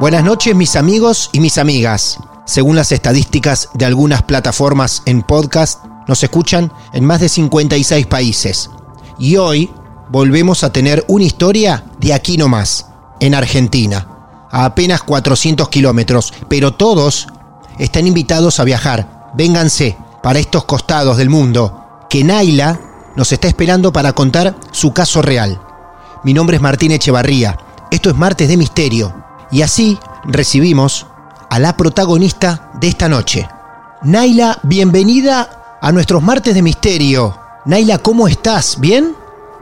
Buenas noches mis amigos y mis amigas. Según las estadísticas de algunas plataformas en podcast, nos escuchan en más de 56 países. Y hoy volvemos a tener una historia de aquí nomás, en Argentina, a apenas 400 kilómetros, pero todos están invitados a viajar. Vénganse para estos costados del mundo, que Naila nos está esperando para contar su caso real. Mi nombre es Martín Echevarría. Esto es Martes de Misterio y así recibimos a la protagonista de esta noche. Naila, bienvenida a nuestros martes de misterio. Naila, ¿cómo estás? ¿Bien?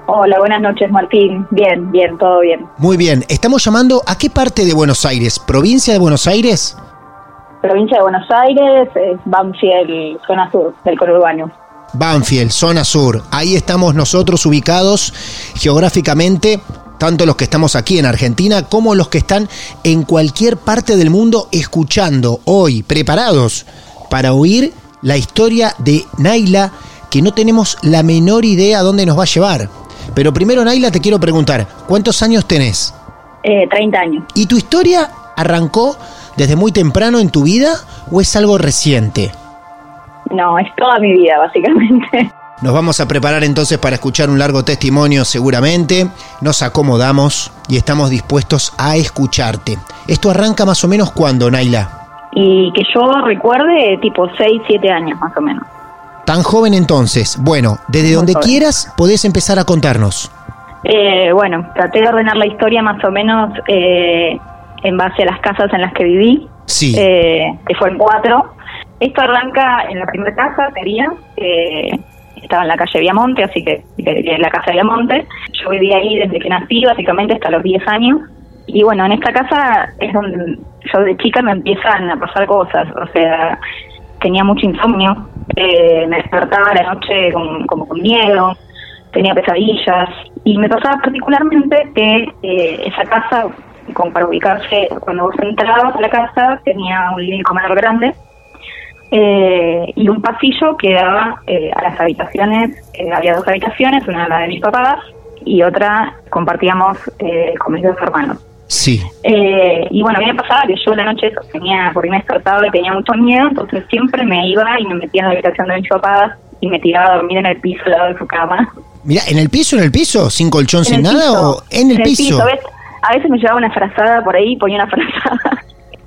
Hola, buenas noches Martín. Bien, bien, todo bien. Muy bien. Estamos llamando a qué parte de Buenos Aires? ¿Provincia de Buenos Aires? Provincia de Buenos Aires, es Banfield, zona sur del conurbano. Banfield, zona sur. Ahí estamos nosotros ubicados geográficamente tanto los que estamos aquí en Argentina como los que están en cualquier parte del mundo escuchando hoy, preparados para oír la historia de Naila, que no tenemos la menor idea dónde nos va a llevar. Pero primero, Naila, te quiero preguntar, ¿cuántos años tenés? Eh, 30 años. ¿Y tu historia arrancó desde muy temprano en tu vida o es algo reciente? No, es toda mi vida, básicamente. Nos vamos a preparar entonces para escuchar un largo testimonio seguramente. Nos acomodamos y estamos dispuestos a escucharte. ¿Esto arranca más o menos cuándo, Naila? Y que yo recuerde tipo 6, 7 años más o menos. Tan joven entonces. Bueno, desde donde quieras podés empezar a contarnos. Eh, bueno, traté de ordenar la historia más o menos eh, en base a las casas en las que viví. Sí. Eh, que fueron cuatro. Esto arranca en la primera casa, sería, estaba en la calle Viamonte, así que en la casa de Viamonte. Yo vivía ahí desde que nací, básicamente hasta los 10 años. Y bueno, en esta casa es donde yo de chica me empiezan a pasar cosas, o sea, tenía mucho insomnio, eh, me despertaba la noche como con miedo, tenía pesadillas y me pasaba particularmente que eh, esa casa, como para ubicarse, cuando vos entrabas a la casa tenía un comedor grande eh, y un pasillo que daba eh, a las habitaciones, eh, había dos habitaciones, una la de mis papás y otra compartíamos con mis dos hermanos. Sí. y bueno, a mí me pasaba que yo la noche tenía, porque me despertaba y tenía mucho miedo, entonces siempre me iba y me metía en la habitación de mis papás y me tiraba a dormir en el piso al lado de su cama. Mira, ¿en el piso, en el piso? ¿Sin colchón, sin nada? ¿O en el, piso? A, veces, a veces me llevaba una frazada por ahí, ponía una frazada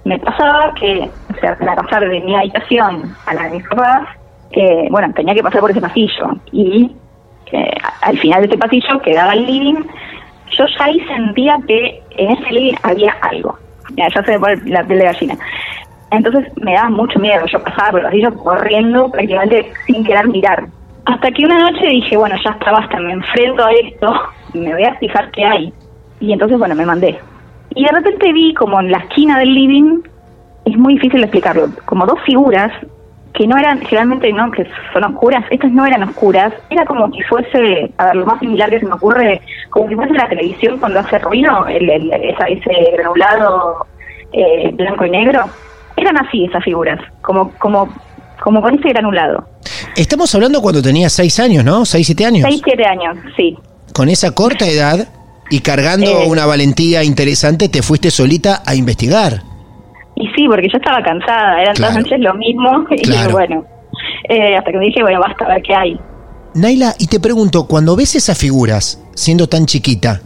me pasaba que, o sea, para pasar de mi habitación a la de mis papás, bueno, tenía que pasar por ese pasillo. Y al final de ese pasillo, que daba al living, yo ya ahí sentía que en ese living había algo. Ya, se me pone la piel de gallina. Entonces me daba mucho miedo. Yo pasaba por el pasillo corriendo prácticamente sin querer mirar. Hasta que una noche dije, bueno, ya está, basta, me enfrento a esto, me voy a fijar qué hay. Y entonces, bueno, me mandé. Y de repente vi como en la esquina del living, es muy difícil explicarlo, como dos figuras que no eran, generalmente no, que son oscuras, estas no eran oscuras, era como si fuese, a ver, lo más similar que se me ocurre, como si fuese la televisión cuando hace ruido, el, ese granulado eh, blanco y negro, eran así esas figuras, como, como, como con ese granulado. Estamos hablando cuando tenías 6 años, ¿no? 6, 7 años. 6, 7 años, sí. Con esa corta edad y cargando Eh. una valentía interesante, te fuiste solita a investigar. Y sí, porque yo estaba cansada, eran Claro. todas noches lo mismo, y Claro. bueno, eh, hasta que me dije, bueno, basta, a ver qué hay. Naila, y te pregunto, cuando ves esas figuras, siendo tan chiquita,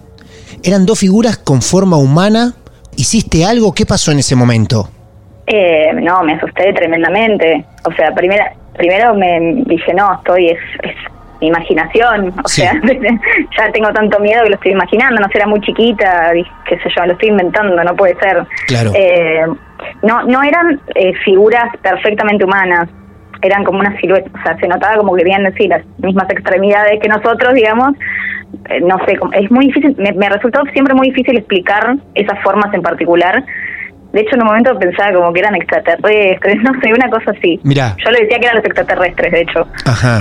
¿eran dos figuras con forma humana? ¿Hiciste algo? ¿Qué pasó en ese momento? Eh, no, me asusté tremendamente. O sea, primero, primero me dije, no, estoy, es, es mi imaginación. O Sí. sea, ya tengo tanto miedo que lo estoy imaginando. No sé, era muy chiquita, qué sé yo, lo estoy inventando, no puede ser. Claro. Eh, no, no eran eh, figuras perfectamente humanas. Eran como una silueta, o sea, se notaba como que tenían sí, las mismas extremidades que nosotros, digamos. Eh, no sé, es muy difícil, me, me resultó siempre muy difícil explicar esas formas en particular. De hecho, en un momento pensaba como que eran extraterrestres, no sé, una cosa así. Mirá. Yo le decía que eran los extraterrestres, de hecho. Ajá.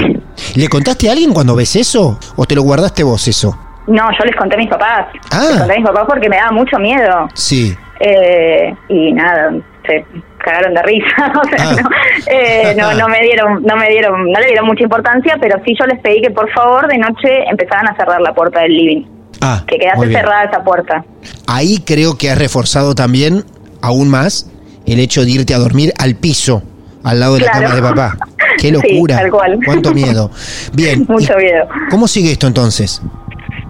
¿Le contaste a alguien cuando ves eso? ¿O te lo guardaste vos eso? No, yo les conté a mis papás. Ah. Les conté a mis papás porque me daba mucho miedo. Sí. Eh, y nada, se cagaron de risa. o sea, Ah. no, eh, no, no me dieron, no me dieron, no le dieron mucha importancia, pero sí yo les pedí que por favor de noche empezaran a cerrar la puerta del living. Ah, Que quedase cerrada esa puerta. Ahí creo que has reforzado también, aún más, el hecho de irte a dormir al piso, al lado de la cama de papá. ¡Qué Sí, locura! tal cual. ¡Cuánto miedo! Bien. Mucho ¿y miedo. ¿Cómo sigue esto entonces?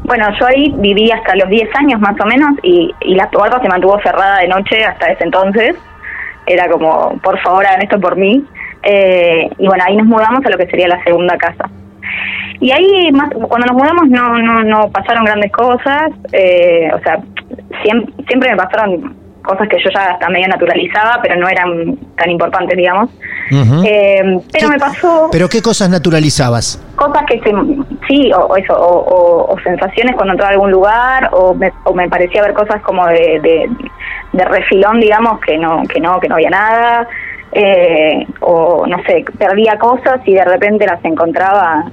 Bueno, yo ahí viví hasta los 10 años más o menos y, y la puerta se mantuvo cerrada de noche hasta ese entonces. Era como, por favor, hagan esto por mí. Eh, y bueno, ahí nos mudamos a lo que sería la segunda casa. Y ahí, más, cuando nos mudamos, no, no, no pasaron grandes cosas. eh, o sea, siempre, siempre me pasaron cosas que yo ya hasta medio naturalizaba, pero no eran tan importantes, digamos. Eh, pero ¿Qué- me pasó ¿Pero qué cosas naturalizabas? cosas que se, sí o, o eso o, o- o sensaciones cuando entraba a algún lugar o me, o me parecía ver cosas como de, de, de refilón digamos que no que no que no había nada eh, o no sé perdía cosas y de repente las encontraba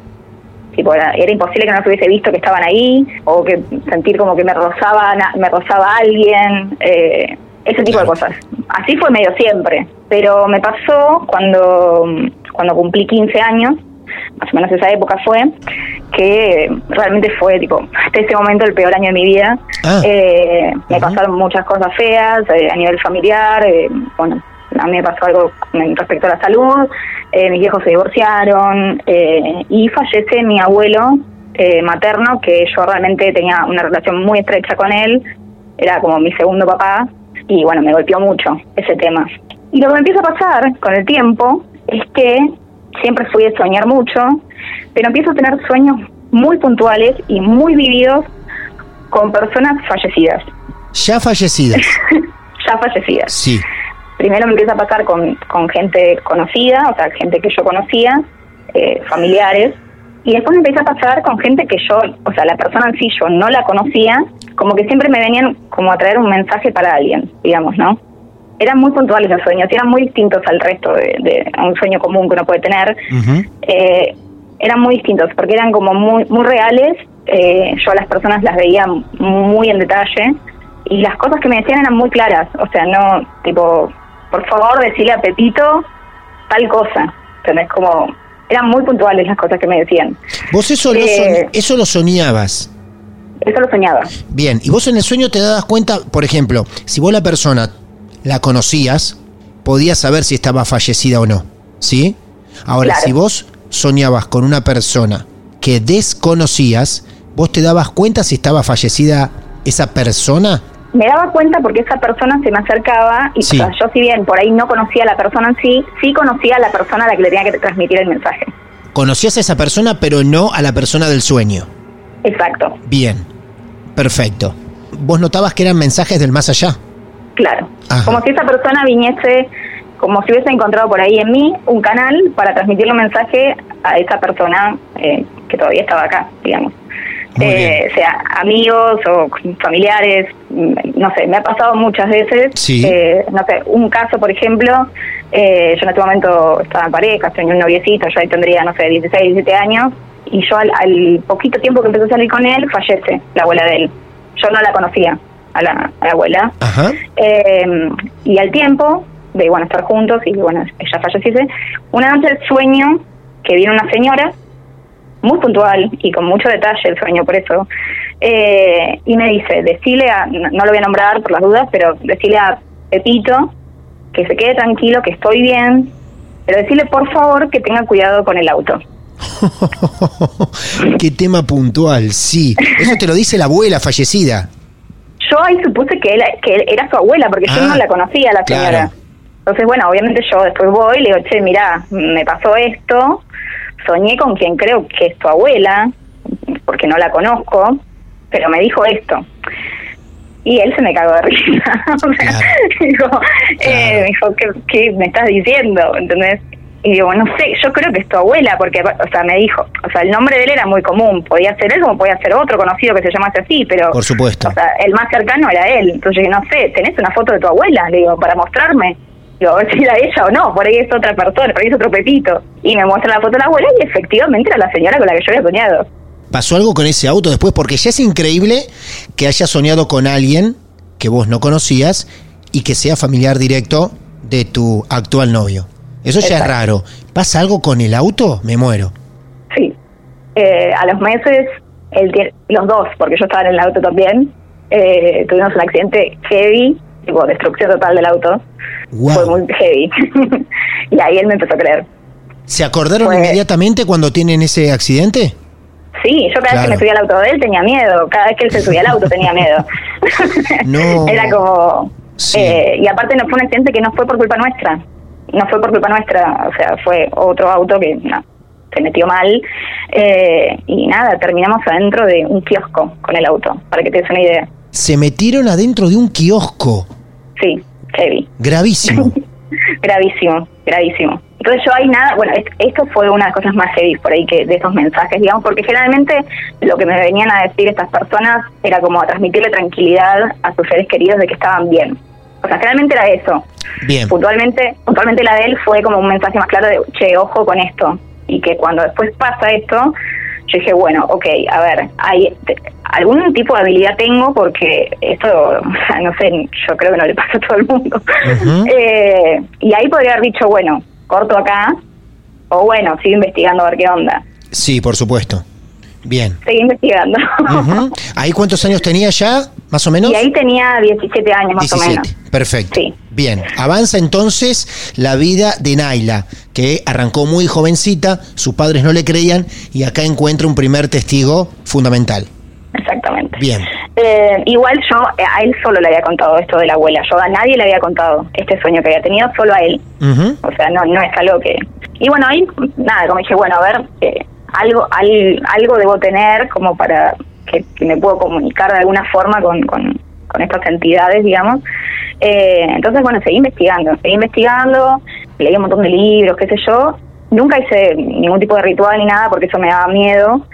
tipo era, era imposible que no las hubiese visto que estaban ahí o que sentir como que me rozaba me rozaba alguien eh, ese tipo de cosas. Así fue medio siempre pero me pasó cuando cuando cumplí 15 años más o menos esa época fue que realmente fue tipo hasta ese momento el peor año de mi vida. Ah. Eh, me pasaron muchas cosas feas eh, a nivel familiar eh, bueno a mí me pasó algo respecto a la salud eh, mis viejos se divorciaron eh, y fallece mi abuelo eh, materno que yo realmente tenía una relación muy estrecha con él era como mi segundo papá y bueno me golpeó mucho ese tema y lo que me empieza a pasar con el tiempo es que siempre fui de soñar mucho, pero empiezo a tener sueños muy puntuales y muy vividos con personas fallecidas, Ya fallecidas. ya fallecidas. Sí. Primero me empieza a pasar con, con gente conocida, o sea, gente que yo conocía, eh, familiares, y después me empieza a pasar con gente que yo, o sea, la persona en sí yo no la conocía, como que siempre me venían como a traer un mensaje para alguien, digamos, ¿no? Eran muy puntuales los sueños, eran muy distintos al resto de, de un sueño común que uno puede tener. Eh, eran muy distintos porque eran como muy muy reales. eh, yo a las personas las veía muy en detalle y las cosas que me decían eran muy claras. O sea, no, tipo, por favor, decirle a Pepito tal cosa. ¿Entendés? Como, eran muy puntuales las cosas que me decían. Vos eso lo, Eh. soñ- eso lo soñabas. Eso lo soñaba. Bien, y vos en el sueño te dabas cuenta, por ejemplo, si vos la persona la conocías, podías saber si estaba fallecida o no. ¿Sí? Ahora, Claro. si vos soñabas con una persona que desconocías, vos te dabas cuenta si estaba fallecida esa persona. Me daba cuenta porque esa persona se me acercaba y Sí. o sea, yo si bien por ahí no conocía a la persona en sí, sí conocía a la persona a la que le tenía que transmitir el mensaje. Conocías a esa persona, pero no a la persona del sueño. Exacto. Bien, perfecto. Vos notabas que eran mensajes del más allá. Claro. Ajá. Como si esa persona viniese, como si hubiese encontrado por ahí en mí un canal para transmitirle un mensaje a esa persona eh, que todavía estaba acá, digamos. Eh, sea amigos o familiares, mm, no sé, me ha pasado muchas veces. Sí. Eh, no sé, un caso, por ejemplo, eh, yo en este momento estaba en pareja, tenía un noviecito, yo ahí tendría, no sé, 16, 17 años, y yo al, al poquito tiempo que empecé a salir con él, fallece la abuela de él. Yo no la conocía, a la, a la abuela. Ajá. Eh, y al tiempo de bueno estar juntos y bueno ella falleciese una noche sueño que viene una señora muy puntual y con mucho detalle el sueño por eso eh, y me dice decile a no lo voy a nombrar por las dudas pero decile a Pepito que se quede tranquilo que estoy bien pero decirle por favor que tenga cuidado con el auto Qué tema puntual, sí. Eso te lo dice la abuela fallecida. yo ahí supuse que, él, que él era su abuela, porque yo Ah, no la conocía, la señora. claro. Entonces, bueno, obviamente yo después voy y le digo, che, mirá, me pasó esto, soñé con quien creo que es tu abuela, porque no la conozco, pero me dijo esto. Y él se me cagó de risa. O sea, Claro. dijo, eh, me dijo, ¿qué, ¿qué me estás diciendo? ¿Entendés? Y digo, no sé, yo creo que es tu abuela, porque, o sea, me dijo, o sea, el nombre de él era muy común, podía ser él como podía ser otro conocido que se llamase así, pero... Por supuesto. O sea, el más cercano era él. Entonces, yo no sé, ¿tenés una foto de tu abuela? Le digo, para mostrarme. Digo, a ver si era ella o no, por ahí es otra persona, por ahí es otro Pepito. Y me muestra la foto de la abuela y efectivamente era la señora con la que yo había soñado. ¿Pasó algo con ese auto después? Porque ya es increíble que hayas soñado con alguien que vos no conocías y que sea familiar directo de tu actual novio. Eso ya es raro. ¿Pasa algo con el auto? Me muero. Sí. Eh, a los meses, los dos, porque yo estaba en el auto también, eh, tuvimos un accidente heavy, tipo destrucción total del auto. Wow. Fue muy heavy. y ahí él me empezó a creer. ¿Se acordaron inmediatamente cuando tienen ese accidente? Sí, yo cada vez que me subía al auto de él tenía miedo, cada vez que él se subía al auto tenía miedo. No. Era como... Sí. eh, y aparte no fue un accidente que no fue por culpa nuestra, no fue por culpa nuestra, o sea, fue otro auto que no, se metió mal eh, y nada, terminamos adentro de un kiosco con el auto, para que te des una idea. Se metieron adentro de un kiosco. Sí, heavy. Gravísimo. Gravísimo, gravísimo. Entonces yo ahí nada, bueno, es- esto fue una de las cosas más heavy por ahí que de esos mensajes, digamos, porque generalmente lo que me venían a decir estas personas era como a transmitirle tranquilidad a sus seres queridos de que estaban bien. O sea, generalmente era eso. Bien. Puntualmente, puntualmente la de él fue como un mensaje más claro de, che, ojo con esto. Y que cuando después pasa esto, yo dije, bueno, ok, a ver, hay algún tipo de habilidad tengo porque esto, no sé, yo creo que no le pasa a todo el mundo. Eh, y ahí podría haber dicho, bueno, corto acá, o bueno, sigo investigando a ver qué onda. Sí, por supuesto. Bien. Seguí investigando. ¿Ahí cuántos años tenía ya, más o menos? y ahí tenía 17 años más o menos. Perfecto. Sí. Bien. Avanza entonces la vida de Naila, que arrancó muy jovencita, sus padres no le creían y acá encuentra un primer testigo fundamental. Exactamente. Bien. Eh, igual yo a él solo le había contado esto de la abuela. Yo a nadie le había contado este sueño que había tenido, solo a él. O sea, no, no es algo que... Y bueno, ahí, nada, como dije, bueno, a ver, eh, algo, al- algo debo tener como para que, que me puedo comunicar de alguna forma con, con, con estas entidades, digamos. Eh, entonces, bueno, seguí investigando, seguí investigando, leí un montón de libros, qué sé yo. Nunca hice ningún tipo de ritual ni nada porque eso me daba miedo.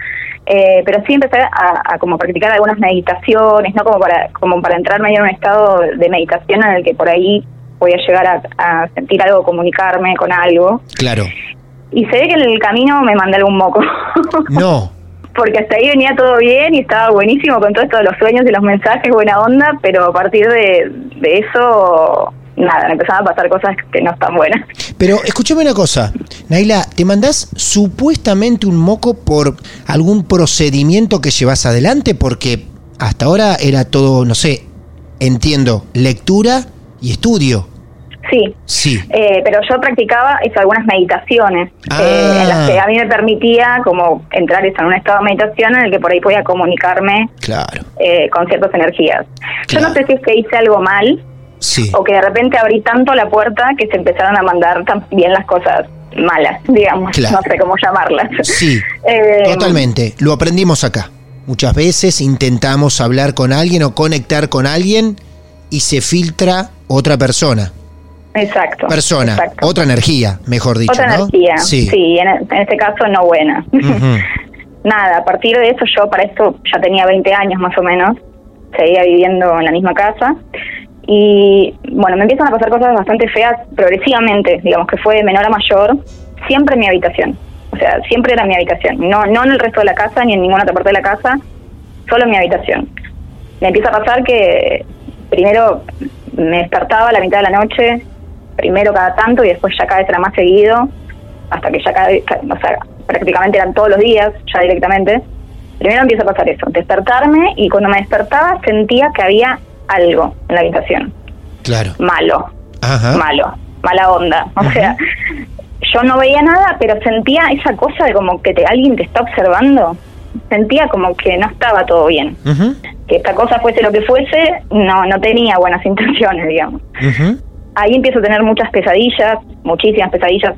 Eh, pero sí empecé a, a como practicar algunas meditaciones, ¿no? Como para, como para entrar medio en un estado de meditación en el que por ahí voy a llegar a, a sentir algo, comunicarme con algo. Claro. Y se ve que en el camino me mandé algún moco. No. Porque hasta ahí venía todo bien y estaba buenísimo con todo esto de los sueños y los mensajes, buena onda, pero a partir de, de eso, nada, me empezaron a pasar cosas que no están buenas. Pero escúchame una cosa, Naila, ¿te mandás supuestamente un moco por algún procedimiento que llevas adelante? Porque hasta ahora era todo, no sé, entiendo, lectura y estudio. Sí, Sí. Eh, pero yo practicaba eso, algunas meditaciones Ah. eh, en las que a mí me permitía como entrar en un estado de meditación en el que por ahí podía comunicarme Claro. eh, con ciertas energías. Yo no sé si es que hice algo mal Sí. o que de repente abrí tanto la puerta que se empezaron a mandar también las cosas malas, digamos, Claro. no sé cómo llamarlas. Sí. Eh, Totalmente. Lo aprendimos acá. Muchas veces intentamos hablar con alguien o conectar con alguien y se filtra otra persona. Exacto. Persona. exacto. Otra energía, mejor dicho, Otra ¿no? energía, Sí. sí, en, en este caso no buena. Nada, a partir de eso yo para esto ya tenía 20 años más o menos, seguía viviendo en la misma casa y bueno, me empiezan a pasar cosas bastante feas progresivamente, digamos que fue de menor a mayor, siempre en mi habitación, o sea, siempre era mi habitación, no, no en el resto de la casa ni en ninguna otra parte de la casa, solo en mi habitación. Me empieza a pasar que primero me despertaba a la mitad de la noche primero cada tanto y después ya cada vez era más seguido, hasta que ya cada vez, o sea, prácticamente eran todos los días, ya directamente. Primero empieza a pasar eso, despertarme y cuando me despertaba sentía que había algo en la habitación, Claro. malo, Ajá. malo, mala onda. O sea, yo no veía nada, pero sentía esa cosa de como que te, alguien te está observando. Sentía como que no estaba todo bien. Que esta cosa fuese lo que fuese, no, no tenía buenas intenciones, digamos. Ahí empiezo a tener muchas pesadillas, muchísimas pesadillas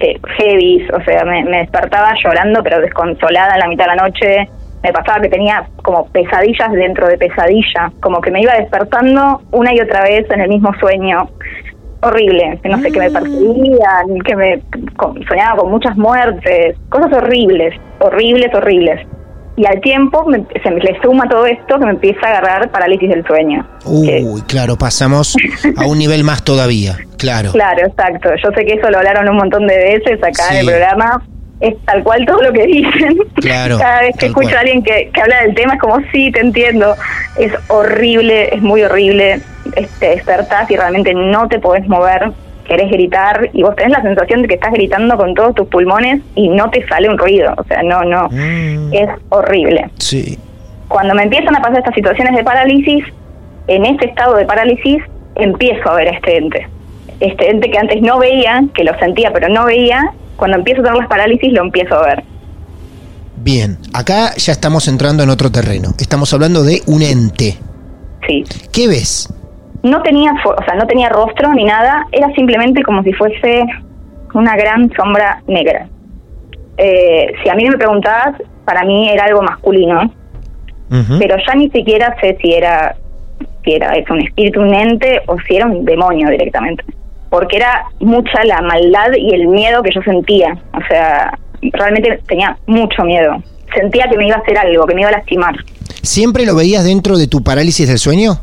eh, heavies, o sea, me, me despertaba llorando, pero desconsolada en la mitad de la noche. Me pasaba que tenía como pesadillas dentro de pesadilla, como que me iba despertando una y otra vez en el mismo sueño. Horrible, que no sé, que me perseguían, que me soñaba con muchas muertes, cosas horribles, horribles, horribles. Y al tiempo me- se me le suma todo esto que me empieza a agarrar parálisis del sueño. Que- Uy, claro, pasamos a un nivel más todavía. Claro. Claro, exacto. Yo sé que eso lo hablaron un montón de veces acá en el programa. Es tal cual todo lo que dicen. Claro, Cada vez que escucho cual. a alguien que, que habla del tema es como, sí, te entiendo. Es horrible, es muy horrible. Este, despertás y realmente no te podés mover. Querés gritar y vos tenés la sensación de que estás gritando con todos tus pulmones y no te sale un ruido. O sea, no, no. Mm, Es horrible sí. cuando me empiezan a pasar estas situaciones de parálisis, en ese estado de parálisis empiezo a ver a este ente. Este ente que antes no veía, que lo sentía pero no veía, cuando empiezo a tener las parálisis lo empiezo a ver. Bien, acá ya estamos entrando en otro terreno. Estamos hablando de un ente. Sí. ¿Qué ves? No tenía, o sea, no tenía rostro ni nada, era simplemente como si fuese una gran sombra negra. Eh, si a mí me preguntabas, para mí era algo masculino, pero ya ni siquiera sé si era si era eso, un espíritu, un ente o si era un demonio directamente. Porque era mucha la maldad y el miedo que yo sentía. O sea, realmente tenía mucho miedo. Sentía que me iba a hacer algo, que me iba a lastimar. ¿Siempre lo veías dentro de tu parálisis del sueño?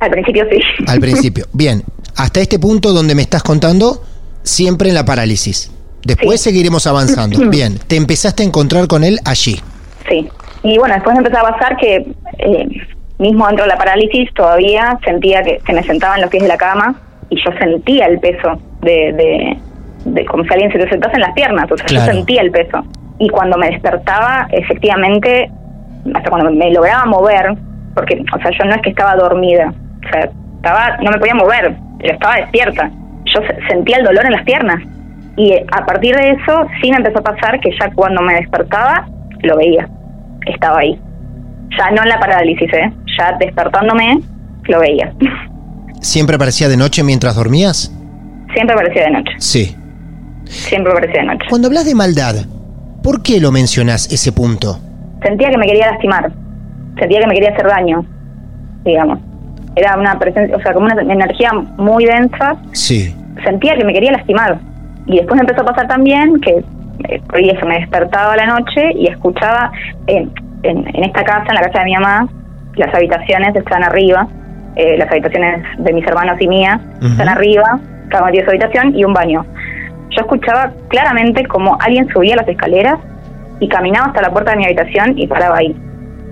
Al principio sí. Al principio. Bien, hasta este punto donde me estás contando, siempre en la parálisis. Después Sí. seguiremos avanzando. Bien, te empezaste a encontrar con él allí. Sí. Y bueno, después empezó a pasar que eh, mismo dentro de la parálisis todavía sentía que se me sentaba en los pies de la cama y yo sentía el peso de, de, de como si alguien se te sentase en las piernas, o sea, Claro. yo sentía el peso. Y cuando me despertaba, efectivamente, hasta cuando me lograba mover, porque, o sea, yo no es que estaba dormida, o sea, estaba, no me podía mover, pero estaba despierta. Yo se- sentía el dolor en las piernas. Y eh, a partir de eso, sí me empezó a pasar que ya cuando me despertaba, lo veía. Estaba ahí. Ya no en la parálisis, ¿eh? Ya despertándome, lo veía. ¿Siempre aparecía de noche mientras dormías? Siempre aparecía de noche. Sí. Siempre aparecía de noche. Cuando hablas de maldad, ¿por qué lo mencionás ese punto? Sentía que me quería lastimar. Sentía que me quería hacer daño, digamos. Era una presencia, o sea, como una energía muy densa. Sí. Sentía que me quería lastimar. Y después empezó a pasar también que eh, eso, me despertaba a la noche y escuchaba en, en, en esta casa, en la casa de mi mamá, las habitaciones están arriba, eh, las habitaciones de mis hermanos y Ujú. están arriba, cada uno tiene su habitación y un baño. Yo escuchaba claramente como alguien subía las escaleras y caminaba hasta la puerta de mi habitación y paraba ahí.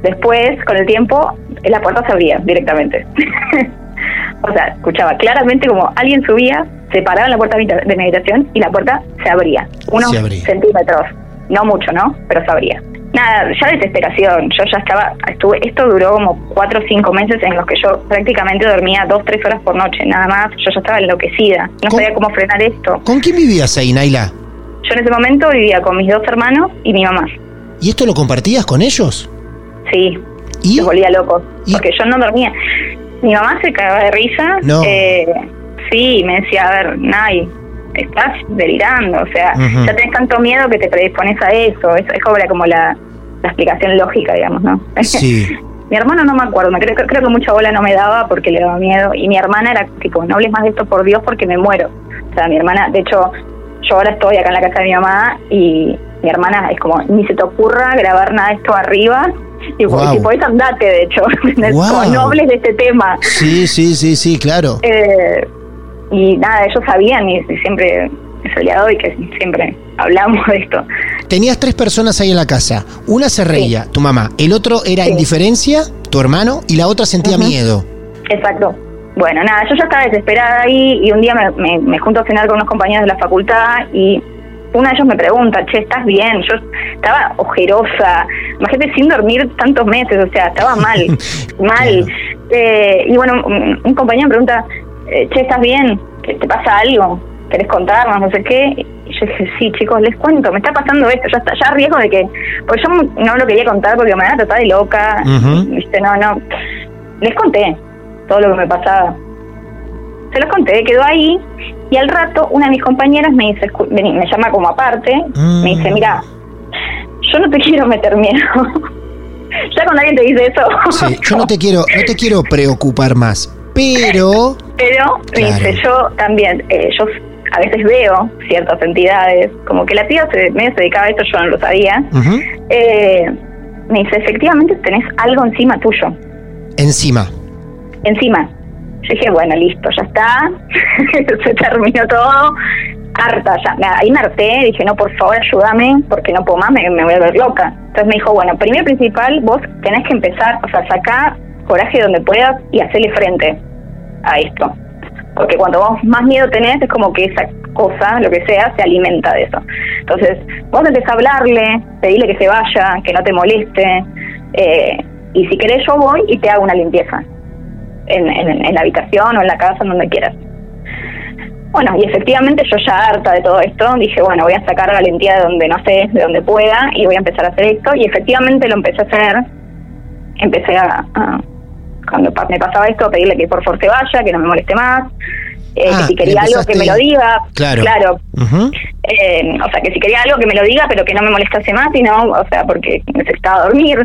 Después, con el tiempo, la puerta se abría directamente. o sea, escuchaba claramente como alguien subía, se paraba en la puerta de mi- de mi habitación y la puerta se abría. Unos Se abría. centímetros. No mucho, ¿no? Pero se abría. Nada, ya desesperación. Yo ya estaba, estuve, esto duró como cuatro o cinco meses en los que yo prácticamente dormía dos, tres horas por noche, nada más. Yo ya estaba enloquecida. No sabía cómo frenar esto. ¿Con quién vivías ahí, Naila? Yo en ese momento vivía con mis dos hermanos y mi mamá. ¿Y esto lo compartías con ellos? Sí, ¿Y? se volvía loco. ¿Y? Porque yo no dormía. Mi mamá se cagaba de risa. No. Eh, sí, me decía, a ver, Nay, estás delirando. O sea, ya tenés tanto miedo que te predispones a eso. Es, es como, la, como la, la explicación lógica, digamos, ¿no? Sí. mi hermano no me acuerdo, creo, creo que mucha bola no me daba porque le daba miedo. Y mi hermana era tipo, no hables más de esto por Dios porque me muero. O sea, mi hermana, de hecho, yo ahora estoy acá en la casa de mi mamá y mi hermana es como, ni se te ocurra grabar nada de esto arriba. Y Guau. si podés andate, de hecho. Guau. Como no hables de este tema. Sí, sí, sí, sí, claro. Eh, y nada, ellos sabían y, y siempre de hoy que siempre hablamos de esto. Tenías tres personas ahí en la casa. Una se reía, tu mamá. El otro era Sí. indiferencia, tu hermano, y la otra sentía miedo. Exacto. Bueno, nada, yo ya estaba desesperada ahí y un día me, me, me junto a cenar con unos compañeros de la facultad y uno de ellos me pregunta, che, ¿estás bien? Yo estaba ojerosa, imagínate sin dormir tantos meses, o sea, estaba mal, mal. Eh, y bueno, un, un compañero me pregunta, che, ¿estás bien? ¿Te, te pasa algo? ¿Querés contarnos? No sé qué. Y yo dije, sí, chicos, les cuento, me está pasando esto, ya está, ya a riesgo de que, pues yo no lo quería contar porque me van a tratar de loca, Ujú. viste, no, no. Les conté todo lo que me pasaba. Se los conté, quedó ahí y al rato una de mis compañeras me dice, vení, me llama como aparte, Mm. me dice, mira, yo no te quiero meter miedo. ya cuando alguien te dice eso, Sí, yo no te quiero, no te quiero preocupar más, pero pero me Claro. dice, yo también, eh, yo a veces veo ciertas entidades, como que la tía se, medio se dedicaba a esto, yo no lo sabía. Eh, me dice, efectivamente tenés algo encima tuyo. encima. encima. Yo dije, bueno, listo, ya está, se terminó todo, harta ya. Ahí me harté, dije, no, por favor, ayúdame, porque no puedo más, me, me voy a ver loca. Entonces me dijo, bueno, primero principal, vos tenés que empezar, o sea, sacar coraje donde puedas y hacerle frente a esto. Porque cuando vos más miedo tenés, es como que esa cosa, lo que sea, se alimenta de eso. Entonces, vos empezás a hablarle, pedirle que se vaya, que no te moleste, eh, y si querés yo voy y te hago una limpieza en, en, en la habitación o en la casa, en donde quieras. Bueno, y efectivamente yo ya harta de todo esto, dije, bueno, voy a sacar valentía de donde no sé, de donde pueda, y voy a empezar a hacer esto, y efectivamente lo empecé a hacer, empecé a- cuando me pasaba esto, pedirle que por favor se vaya, que no me moleste más, eh, Ah, que si le quería algo que me lo diga, Claro. claro, eh, o sea, que si quería algo que me lo diga, pero que no me molestase más, y no, o sea, porque necesitaba dormir.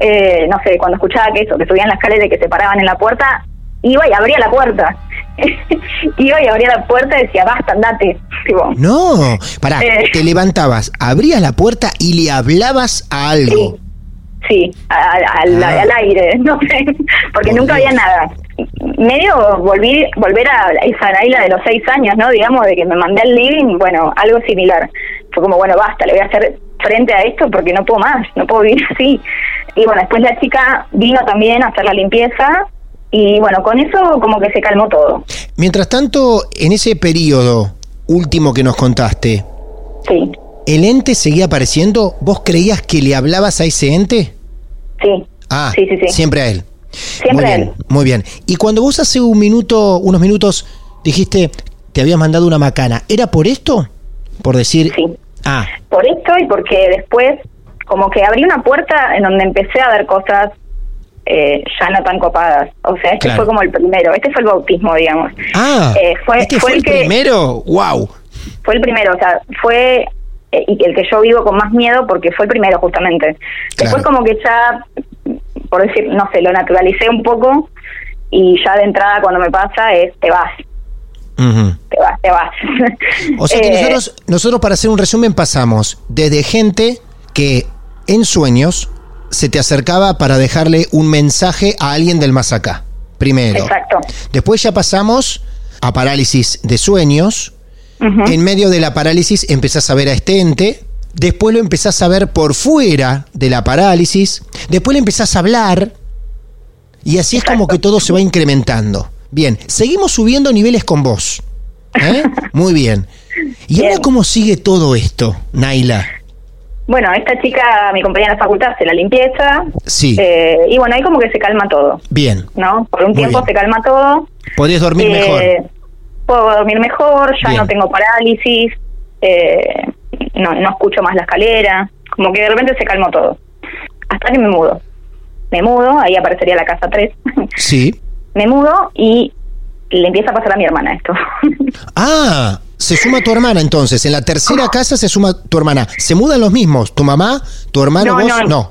Eh, no sé, cuando escuchaba que eso, que subían las escaleras y que se paraban en la puerta, iba y abría la puerta. iba y abría la puerta y decía, basta, andate. Tipo, No, pará, Eh. te levantabas, abrías la puerta y le hablabas a algo. Sí, al, al- Ah. al aire, no sé, porque Por nunca Dios. había nada. Medio volví, volver a esa Naila de los seis años, ¿no? Digamos, de que me mandé al living, bueno, algo similar. Fue como, bueno, basta, le voy a hacer frente a esto porque no puedo más, no puedo vivir así. Y bueno, después la chica vino también a hacer la limpieza y bueno, con eso como que se calmó todo. Mientras tanto, en ese periodo último que nos contaste, Sí, ¿el ente seguía apareciendo? ¿Vos creías que le hablabas a ese ente? sí. Ah, sí, sí, sí. siempre a él. Siempre muy a bien, él. muy bien. Y cuando vos hace un minuto, unos minutos, dijiste, te habías mandado una macana, ¿era por esto? Por decir, Sí. ah, por esto y porque después como que abrí una puerta en donde empecé a ver cosas eh, ya no tan copadas. O sea, este Claro. fue como el primero, este fue el bautismo, digamos. ah, Eh, fue, este fue fue, el el que primero, wow. fue el primero, o sea, fue eh, y el que yo vivo con más miedo porque fue el primero justamente. Después Claro. como que ya, por decir, no sé, lo naturalicé un poco y ya de entrada cuando me pasa es te vas, te vas, te vas. O sea que Eh, nosotros, nosotros para hacer un resumen pasamos desde gente que en sueños se te acercaba para dejarle un mensaje a alguien del más acá. Primero. Exacto. Después ya pasamos a parálisis de sueños. En medio de la parálisis empezás a ver a este ente. Después lo empezás a ver por fuera de la parálisis. Después le empezás a hablar. Y así es como que todo se va incrementando. Bien, seguimos subiendo niveles con vos. ¿Eh? Muy bien. ¿Y ahora cómo sigue todo esto, Naila? Bueno, esta chica, mi compañera de facultad, hace la limpieza. Sí. eh, y bueno, ahí como que se calma todo, Bien. ¿no? Por un Muy tiempo bien. se calma todo. Podés dormir Eh, mejor. Puedo dormir mejor, ya Bien. no tengo parálisis, eh, no, no escucho más la escalera. Como que de repente se calmó todo. Hasta que me mudo. Me mudo, ahí aparecería la casa 3. Sí. me mudo y le empieza a pasar a mi hermana esto. Ah, se suma tu hermana entonces. En la tercera casa se suma tu hermana. ¿Se mudan los mismos? ¿Tu mamá? ¿Tu hermano? No, ¿Vos? no. no.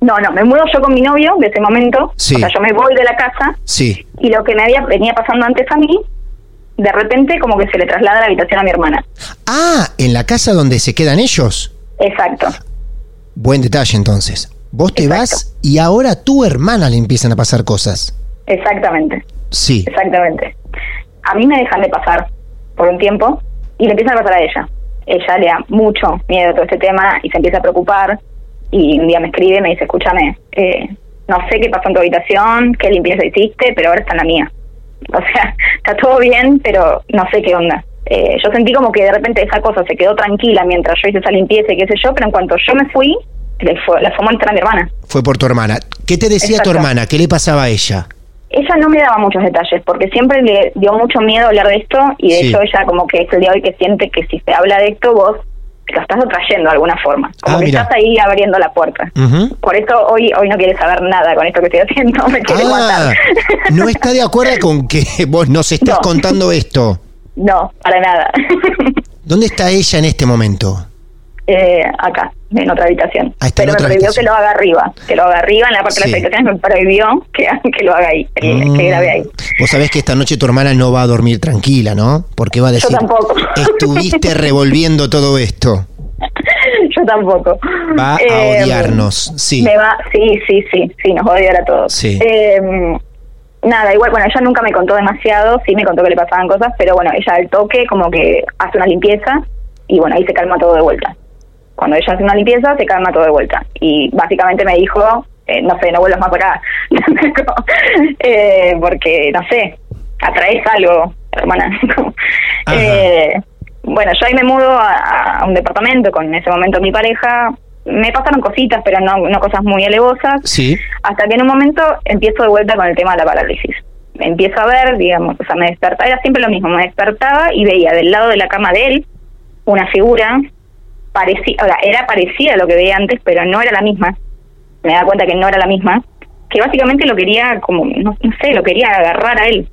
no, no, me mudo yo con mi novio de ese momento. Sí. O sea, yo me voy de la casa Sí. y lo que me había venía pasando antes a mí, de repente como que se le traslada la habitación a mi hermana. Ah, en la casa donde se quedan ellos. Exacto. Buen detalle entonces. Vos te Exacto. vas y ahora a tu hermana le empiezan a pasar cosas. Exactamente. Sí. Exactamente. A mí me dejan de pasar por un tiempo y le empiezan a pasar a ella. Ella le da mucho miedo a todo este tema y se empieza a preocupar y un día me escribe y me dice, escúchame, eh, no sé qué pasó en tu habitación, qué limpieza hiciste, pero ahora está en la mía. o sea, está todo bien, pero no sé qué onda. Eh, yo sentí como que de repente esa cosa se quedó tranquila mientras yo hice esa limpieza y qué sé yo, pero en cuanto yo me fui, le fue, la fue a mi hermana. Fue por tu hermana. ¿Qué te decía tu hermana? ¿Qué le pasaba a ella? Ella no me daba muchos detalles porque siempre le dio mucho miedo hablar de esto y de Sí. hecho ella como que es el día de hoy que siente que si se habla de esto vos lo estás atrayendo de alguna forma, como Ah, que mira. estás ahí abriendo la puerta. Por eso hoy hoy no quiere saber nada con esto que estoy haciendo, me quiere Ah, matar. no está de acuerdo con que vos nos estás No. contando esto. no, para nada. ¿Dónde está ella en este momento? eh, acá, en otra habitación. Ah, está en Pero otra me prohibió habitación. que lo haga arriba, que lo haga arriba en la parte Sí. de las habitaciones me prohibió que, que lo haga ahí, que, que Mm. grabe ahí. Vos sabés que esta noche tu hermana no va a dormir tranquila, ¿no? Porque va a decir, tampoco. estuviste revolviendo todo esto. Yo tampoco. Va a Eh, odiarnos, sí. Me va, sí, sí, sí, sí, nos va a odiar a todos. Sí. Eh, nada, igual, bueno, ella nunca me contó demasiado, sí me contó que le pasaban cosas, pero bueno, ella al toque como que hace una limpieza y bueno, ahí se calma todo de vuelta. Cuando ella hace una limpieza, se calma todo de vuelta. Y básicamente me dijo, eh, no sé, no vuelvas más acá. eh, porque, no sé, atraes algo, hermana. Eh, bueno, yo ahí me mudo a, a un departamento con en ese momento mi pareja. Me pasaron cositas, pero no, no cosas muy alevosas. Sí. Hasta que en un momento empiezo de vuelta con el tema de la parálisis. Me empiezo a ver, digamos, o sea, me despertaba, era siempre lo mismo, me despertaba y veía del lado de la cama de él una figura sea, era parecida a lo que veía antes, pero no era la misma. Me daba cuenta que no era la misma, que básicamente lo quería como, no, no sé, lo quería agarrar a él.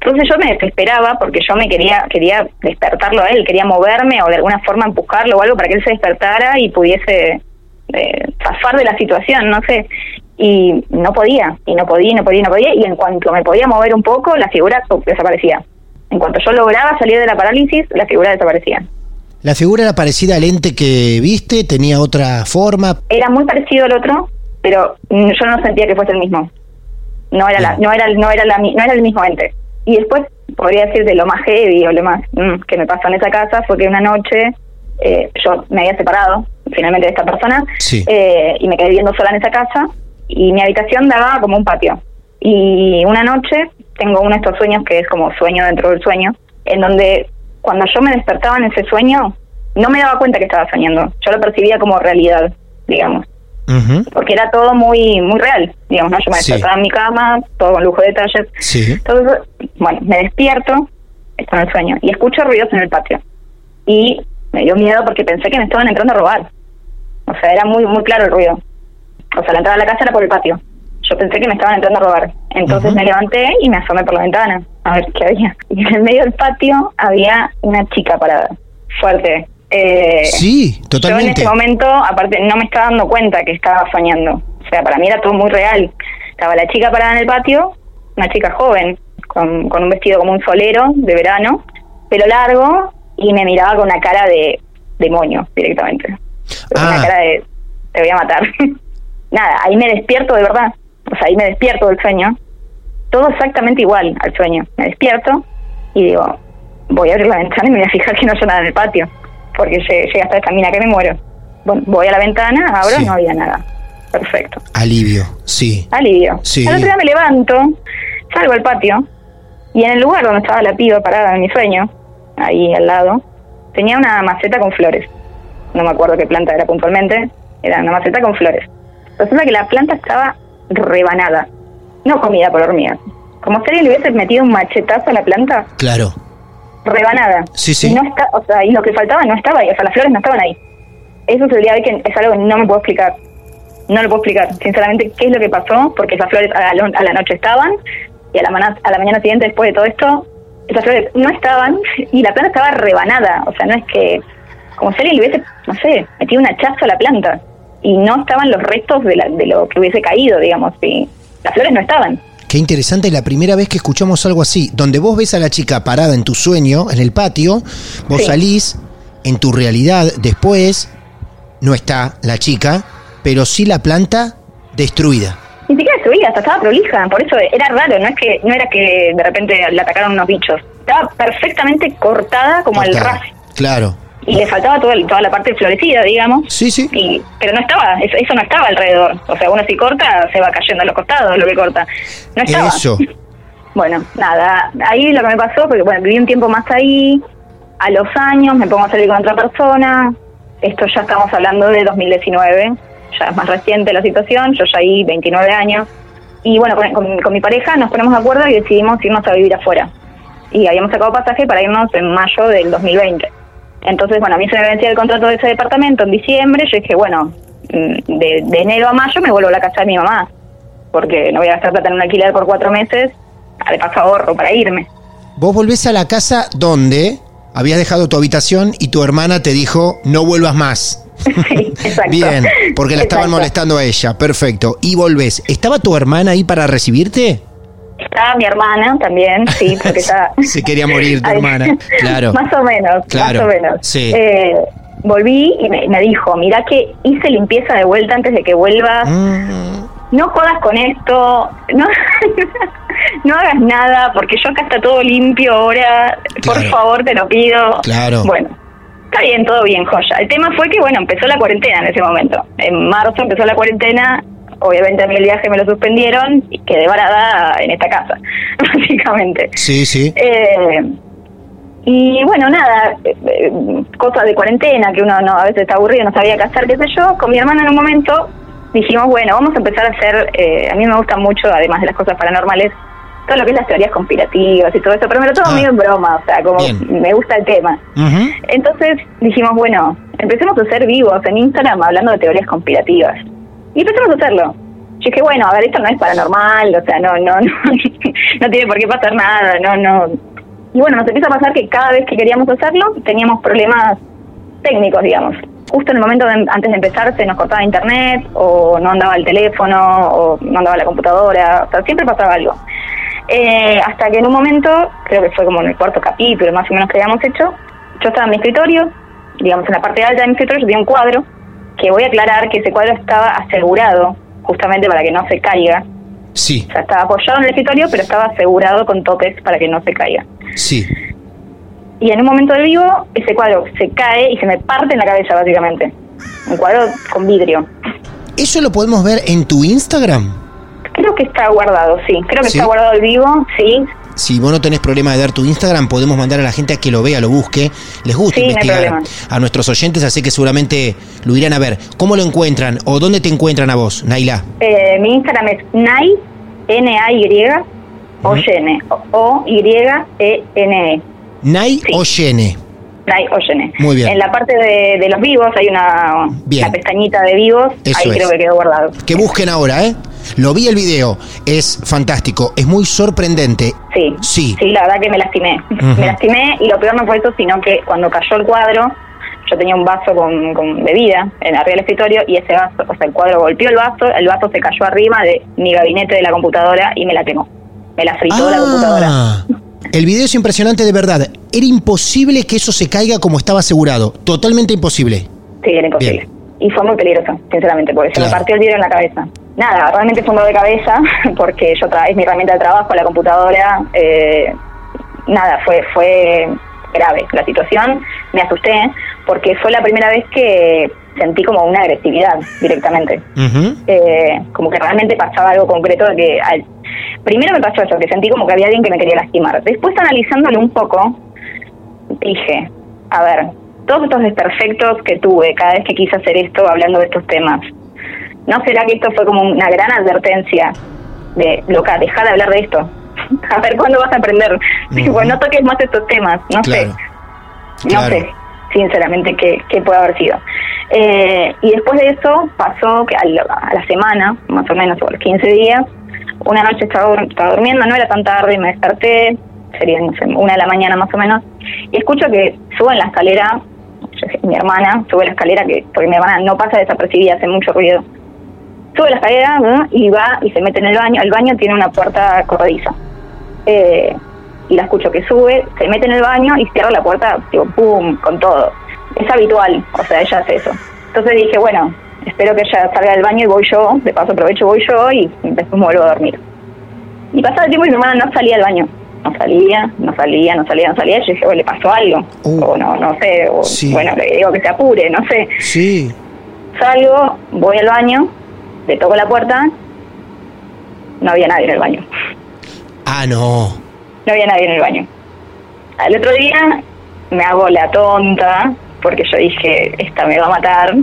Entonces yo me desesperaba porque yo me quería quería despertarlo a él, quería moverme o de alguna forma empujarlo o algo para que él se despertara y pudiese eh, zafar de la situación, no sé. Y no podía, y no podía, y no podía, y no podía. Y en cuanto me podía mover un poco, la figura desaparecía. En cuanto yo lograba salir de la parálisis, la figura desaparecía. ¿La figura era parecida al ente que viste? ¿Tenía otra forma? Era muy parecido al otro, pero mm, yo no sentía que fuese el mismo. No era la, no era, no era la, mi- no era el mismo ente. Y después podría decir de lo más heavy o lo más mm, que me pasó en esa casa fue que una noche eh, yo me había separado finalmente de esta persona Sí. eh, y me quedé viviendo sola en esa casa y mi habitación daba como un patio. Y una noche tengo uno de estos sueños que es como sueño dentro del sueño, en donde cuando yo me despertaba en ese sueño no me daba cuenta que estaba soñando, yo lo percibía como realidad, digamos porque era todo muy muy real, digamos, ¿no? Yo me Sí. despertaba en mi cama, todo con lujo de detalles. Sí. Entonces, bueno, me despierto, estoy en el sueño, y escucho ruidos en el patio. Y me dio miedo porque pensé que me estaban entrando a robar. O sea, era muy muy claro el ruido. O sea, la entrada a la casa era por el patio. Yo pensé que me estaban entrando a robar. Entonces me levanté y me asomé por la ventana a ver qué había. Y en el medio del patio había una chica parada, fuerte. Eh, Sí, yo en totalmente. ese momento, aparte, no me estaba dando cuenta que estaba soñando. O sea, para mí era todo muy real. Estaba la chica parada en el patio, una chica joven, con, con un vestido como un solero de verano, pelo largo, y me miraba con una cara de demonio directamente. Ah. Una cara de, te voy a matar. Nada, ahí me despierto de verdad. Sea, ahí me despierto del sueño. Todo exactamente igual al sueño. Me despierto y digo, voy a abrir la ventana y me voy a fijar que no haya nada en el patio. Porque lle- llega hasta esta mina que me muero. Bueno, voy a la ventana, abro, Sí. no había nada. Perfecto. Alivio, sí. Alivio. Sí. Al otro día me levanto, salgo al patio y en el lugar donde estaba la piba parada en mi sueño, ahí al lado, tenía una maceta con flores. No me acuerdo qué planta era puntualmente, era una maceta con flores. Resulta que la planta estaba rebanada, no comida por hormigas. Como si alguien le hubiese metido un machetazo a la planta, Claro. rebanada. Sí, sí. Y no está, o sea, y lo que faltaba no estaba ahí, o sea, las flores no estaban ahí. Eso es el día de hoy que es algo que no me puedo explicar. No lo puedo explicar, sinceramente, qué es lo que pasó, porque esas flores a la, a la noche estaban y a la, mana- a la mañana siguiente, después de todo esto, esas flores no estaban y la planta estaba rebanada. O sea, no es que, como si alguien le hubiese, no sé, metido un hachazo a la planta y no estaban los restos de, la- de lo que hubiese caído, digamos, y las flores no estaban. Qué interesante, la primera vez que escuchamos algo así, donde vos ves a la chica parada en tu sueño, en el patio, vos Sí. salís, en tu realidad después, no está la chica, pero sí la planta destruida. Ni siquiera destruida, hasta estaba prolija, por eso era raro, no es que no era que de repente la atacaron unos bichos, estaba perfectamente cortada como el Cortada. ras Claro. Y le faltaba toda, toda la parte florecida, digamos. Sí, sí. Y, pero no estaba, eso, eso no estaba alrededor. O sea, uno si corta, se va cayendo a los costados lo que corta. No estaba. Eso. Bueno, nada, ahí lo que me pasó, porque bueno, viví un tiempo más ahí, a los años me pongo a salir con otra persona, esto ya estamos hablando de 2019, ya es más reciente la situación, yo ya ahí 29 años, y bueno, con, con- con mi pareja nos ponemos de acuerdo y decidimos irnos a vivir afuera. Y habíamos sacado pasaje para irnos en mayo del 2020. Entonces, bueno, a mí se me vencía el contrato de ese departamento en diciembre, yo dije, bueno, mm, de, de enero a mayo me vuelvo a la casa de mi mamá, porque no voy a gastar plata en un alquiler por cuatro meses, de paso ahorro para irme. Vos volvés a la casa donde habías dejado tu habitación y tu hermana te dijo no vuelvas más. Sí, exacto. Bien, porque la estaban molestando a ella. Perfecto. Y volvés. ¿Estaba tu hermana ahí para recibirte? Estaba mi hermana también, sí, porque está... Se quería morir tu hermana. Claro. Más o menos, Claro, más o menos. sí. Eh, volví y me, me dijo, mira que hice limpieza de vuelta antes de que vuelvas, Mm, no jodas con esto, no, no hagas nada, porque yo acá está todo limpio ahora, por favor te lo pido. Claro. Bueno, está bien, todo bien, joya. El tema fue que, bueno, empezó la cuarentena en ese momento. En marzo empezó la cuarentena, obviamente a mí el viaje me lo suspendieron y quedé varada en esta casa, básicamente. sí, sí. Eh, y bueno, nada, eh, eh, cosas de cuarentena, que uno no a veces está aburrido, no sabía qué hacer, qué sé yo. Con mi hermana en un momento dijimos, bueno, vamos a empezar a hacer, eh, a mí me gusta mucho, además de las cosas paranormales, todo lo que es las teorías conspirativas y todo eso, pero me lo tomo Ah. medio en broma, o sea, como Bien. me gusta el tema. Entonces dijimos, bueno, empecemos a hacer vivos en Instagram hablando de teorías conspirativas. Y empezamos a hacerlo. Yo dije, bueno, a ver, esto no es paranormal, o sea, no, no, no, no tiene por qué pasar nada, no, no. Y bueno, nos empieza a pasar que cada vez que queríamos hacerlo teníamos problemas técnicos, digamos. Justo en el momento de- antes de empezar se nos cortaba internet, o no andaba el teléfono, o no andaba la computadora, o sea, siempre pasaba algo. Eh, hasta que en un momento, creo que fue como en el cuarto capítulo más o menos que habíamos hecho, yo estaba en mi escritorio, digamos en la parte alta de mi escritorio yo tenía un cuadro, que voy a aclarar que ese cuadro estaba asegurado justamente para que no se caiga. Sí, O sea, estaba apoyado en el escritorio, pero estaba asegurado con toques para que no se caiga. sí. Y en un momento del vivo, ese cuadro se cae y se me parte en la cabeza, básicamente. Un cuadro con vidrio. ¿Eso lo podemos ver en tu Instagram? Creo que está guardado, sí. Creo que ¿Sí? está guardado el vivo, sí. Si vos no tenés problema de dar tu Instagram, podemos mandar a la gente a que lo vea, lo busque. Les gusta Sí, investigar a nuestros oyentes, así que seguramente lo irán a ver. ¿Cómo lo encuentran o dónde te encuentran a vos, Naila? Eh, mi Instagram es Nay, N-A-Y, Oyene, O-Y-E-N-E. Nay. Oyene. Nay Oyene. Muy bien. En la parte de, de los vivos hay una, una pestañita de vivos, Eso ahí es. creo que quedó guardado. Que busquen ahora, ¿eh? Lo vi el video, es fantástico, es muy sorprendente. Sí, Sí. la verdad que me lastimé. Me lastimé y lo peor no fue eso, sino que cuando cayó el cuadro, yo tenía un vaso con, con bebida en arriba del escritorio y ese vaso, o sea, el cuadro golpeó el vaso, el vaso se cayó arriba de mi gabinete de la computadora y me la quemó. Me la fritó la computadora. Ah, el video es impresionante de verdad. Era imposible que eso se caiga como estaba asegurado. Totalmente imposible. Sí, era imposible. Bien. Y fue muy peligroso, sinceramente, porque se me Claro. partió el vidrio en la cabeza. Nada, realmente fue un dolor de cabeza, porque yo es mi herramienta de trabajo, la computadora. eh, nada, fue fue grave la situación. Me asusté, porque fue la primera vez que sentí como una agresividad directamente. Eh, como que realmente pasaba algo concreto de que al- primero me pasó eso, que sentí como que había alguien que me quería lastimar. Después analizándolo un poco, dije, a ver, todos estos desperfectos que tuve cada vez que quise hacer esto hablando de estos temas, ¿no será que esto fue como una gran advertencia de, loca, deja de hablar de esto? A ver, ¿cuándo vas a aprender? Tipo, no toques más estos temas, no Claro. sé. No Claro. sé, sinceramente, qué, qué puede haber sido. Eh, y después de eso pasó que a la, a la semana, más o menos, o los 15 días, una noche estaba, dur- estaba durmiendo, no era tan tarde, y me desperté, sería no sé, una de la mañana más o menos, y escucho que subo en la escalera, mi hermana sube la escalera, que porque mi hermana no pasa desapercibida, hace mucho ruido. Sube la escalera ¿no? y va y se mete en el baño. El baño tiene una puerta corrediza. Eh, y la escucho que sube, se mete en el baño y cierra la puerta, tipo, pum, con todo. Es habitual, o sea, ella hace eso. Entonces dije, bueno, espero que ella salga del baño y voy yo, de paso aprovecho, voy yo y después me vuelvo a dormir. Y pasaba el tiempo y mi hermana no salía del baño. No salía, no salía, no salía, no salía. Yo dije, bueno, le pasó algo. Uh. o no, no sé, o Sí. bueno, le digo que se apure, no sé. Sí. Salgo, voy al baño, le toco la puerta, no había nadie en el baño. Ah, no. No había nadie en el baño. Al otro día me hago la tonta, porque yo dije, esta me va a matar.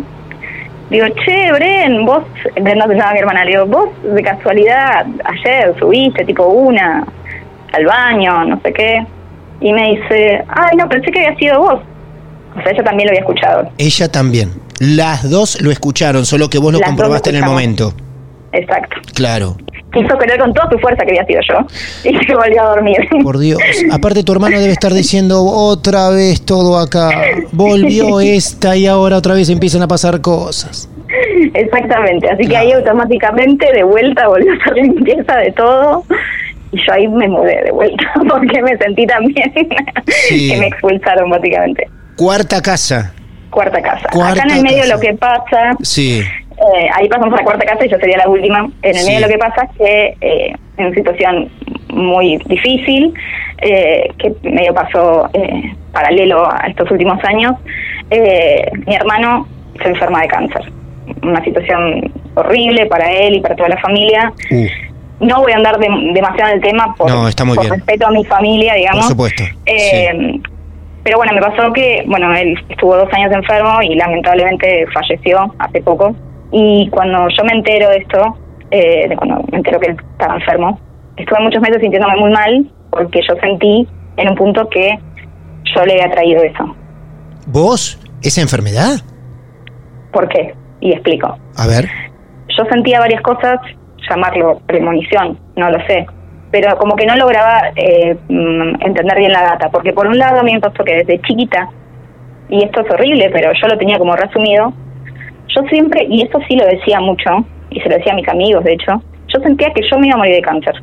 Digo, che, Bren, vos, Brenda se llama mi hermana, le digo, vos de casualidad ayer subiste tipo una al baño, no sé qué. Y me dice, ay, no, pensé que había sido vos. O sea, ella también lo había escuchado. Ella también. Las dos lo escucharon, solo que vos lo Las dos lo comprobaste en el momento. Exacto. Claro. Quiso creer con toda su fuerza que había sido yo. Y se volvió a dormir. Por Dios. Aparte tu hermano debe estar diciendo otra vez todo acá. Volvió esta y ahora otra vez empiezan a pasar cosas. Exactamente, así que ahí automáticamente de vuelta volvió a hacer limpieza de todo y yo ahí me mudé de vuelta porque me sentí también Sí. que me expulsaron básicamente. Cuarta casa. Cuarta casa. Cuarta Acá en el medio casa. lo que pasa, Sí. eh, ahí pasamos a la cuarta casa y yo sería la última. En el Sí. medio lo que pasa es que eh, en una situación muy difícil, eh, que medio pasó eh, paralelo a estos últimos años, eh, mi hermano se enferma de cáncer. Una situación horrible para él y para toda la familia. Uh, No voy a andar de- demasiado en el tema por, No, respeto a mi familia, digamos. por supuesto. Sí. Pero bueno, me pasó que, bueno, él estuvo dos años enfermo y lamentablemente falleció hace poco. Y cuando yo me entero de esto, eh, de cuando me entero que él estaba enfermo, estuve muchos meses sintiéndome muy mal porque yo sentí en un punto que yo le había traído eso. ¿Vos? ¿Esa enfermedad? ¿Por qué? Y explico. A ver. yo sentía varias cosas, llamarlo premonición, no lo sé, pero como que no lograba eh, mm, entender bien la data, porque por un lado a mí me pasó que desde chiquita, y esto es horrible, pero yo lo tenía como resumido, yo siempre, y esto sí lo decía mucho, y se lo decía a mis amigos de hecho, yo sentía que yo me iba a morir de cáncer,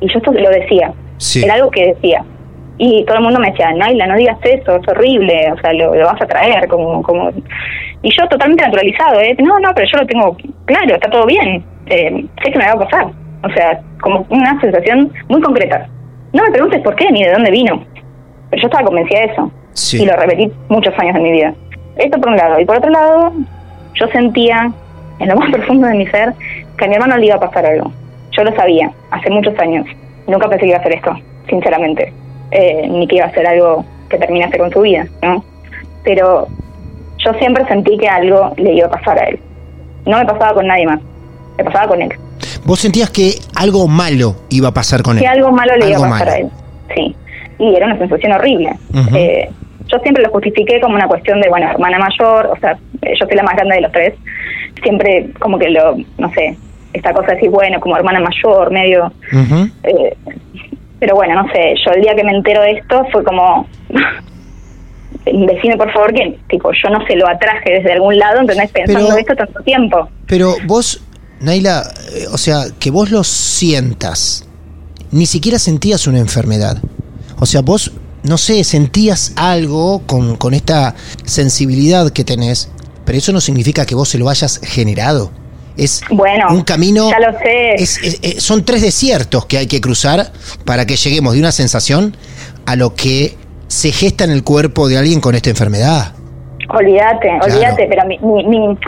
y yo esto lo decía, Sí. era algo que decía. Y todo el mundo me decía, Naila, no digas eso, es horrible, o sea, lo, lo vas a traer, como, como... Y yo totalmente naturalizado, ¿eh? No, no, pero yo lo tengo claro, está todo bien, eh, sé que me va a pasar. O sea, como una sensación muy concreta. No me preguntes por qué ni de dónde vino, pero yo estaba convencida de eso. Sí. Y lo repetí muchos años de mi vida. Esto por un lado. Y por otro lado, yo sentía en lo más profundo de mi ser que a mi hermano le iba a pasar algo. Yo lo sabía, hace muchos años. Nunca pensé que iba a hacer esto, sinceramente. Eh, ni que iba a hacer algo que terminase con su vida, ¿no? Pero yo siempre sentí que algo le iba a pasar a él. No me pasaba con nadie más, me pasaba con él. Vos sentías que algo malo iba a pasar con él. Que algo malo le iba a pasar malo. a él. Sí. Y era una sensación horrible. Eh, yo siempre lo justifiqué como una cuestión de, bueno, hermana mayor, o sea, eh, yo soy la más grande de los tres. Siempre como que lo, no sé, esta cosa de decir, bueno, como hermana mayor, medio... Eh, pero bueno, no sé, yo el día que me entero de esto fue como... Decime por favor que tipo yo no se lo atraje desde algún lado, ¿entendés? Pensando Pero- esto tanto tiempo. Pero vos, Naila, eh, o sea, que vos lo sientas, ni siquiera sentías una enfermedad. O sea, vos, no sé, sentías algo con, con esta sensibilidad que tenés, pero eso no significa que vos se lo hayas generado. Es Bueno, un camino. ya lo sé. es- es- es- son tres desiertos que hay que cruzar para que lleguemos de una sensación a lo que se gesta en el cuerpo de alguien con esta enfermedad. Olvídate, Claro. olvídate, pero mi, mi- mi-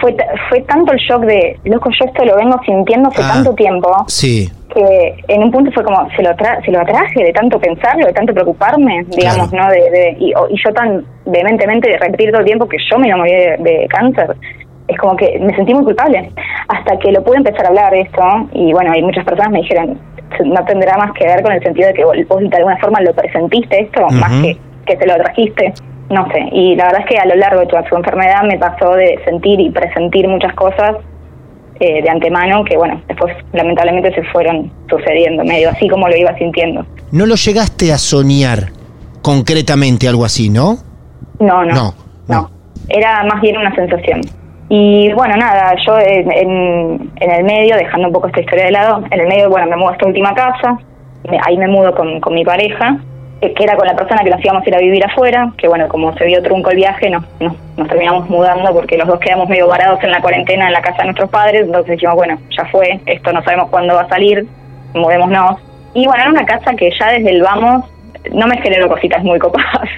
fue, fue tanto el shock de, loco, yo esto lo vengo sintiendo hace Ah. tanto tiempo, Sí, que en un punto fue como, se lo, tra se lo atraje de tanto pensarlo, de tanto preocuparme, digamos, Claro. ¿no? De, de- y, y yo tan vehementemente de repetir todo el tiempo que yo me iba a morir de, de cáncer. Es como que me sentí muy culpable. Hasta que lo pude empezar a hablar de esto, y bueno, hay muchas personas me dijeron, no tendrá más que ver con el sentido de que vos de alguna forma lo presentiste esto, más que que te lo trajiste. No sé, y la verdad es que a lo largo de toda su enfermedad me pasó de sentir y presentir muchas cosas eh, de antemano que, bueno, después lamentablemente se fueron sucediendo, medio así como lo iba sintiendo. no lo llegaste a soñar concretamente algo así, ¿no? No, no, No, no. Era más bien una sensación. Y bueno, nada, yo en, en, en el medio, dejando un poco esta historia de lado, en el medio, bueno, me mudo a esta última casa, me- ahí me mudo con, con mi pareja, que era con la persona que nos íbamos a ir a vivir afuera, que bueno, como se vio trunco el viaje, nos, nos, nos terminamos mudando porque los dos quedamos medio varados en la cuarentena en la casa de nuestros padres, entonces dijimos, bueno, ya fue, esto no sabemos cuándo va a salir, mudémonos. Y bueno, era una casa que ya desde el vamos no me generó cositas muy copadas.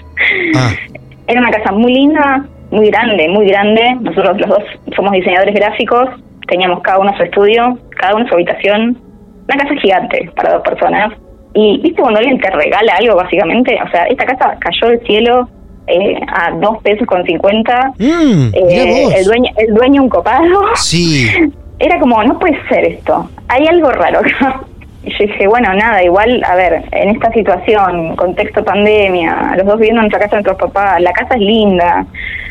Ah, Era una casa muy linda, muy grande, muy grande. Nosotros los dos somos diseñadores gráficos, teníamos cada uno su estudio, cada uno su habitación, una casa gigante para dos personas. Y viste cuando alguien te regala algo, básicamente, o sea, esta casa cayó del cielo eh, a dos pesos con cincuenta. Mm, mirá Eh, el dueño, el dueño un copado. Sí, Era como, no puede ser esto. Hay algo raro acá. Y yo dije, bueno, nada, igual, a ver, en esta situación, contexto pandemia, los dos viviendo en nuestra casa de nuestros papás, la casa es linda.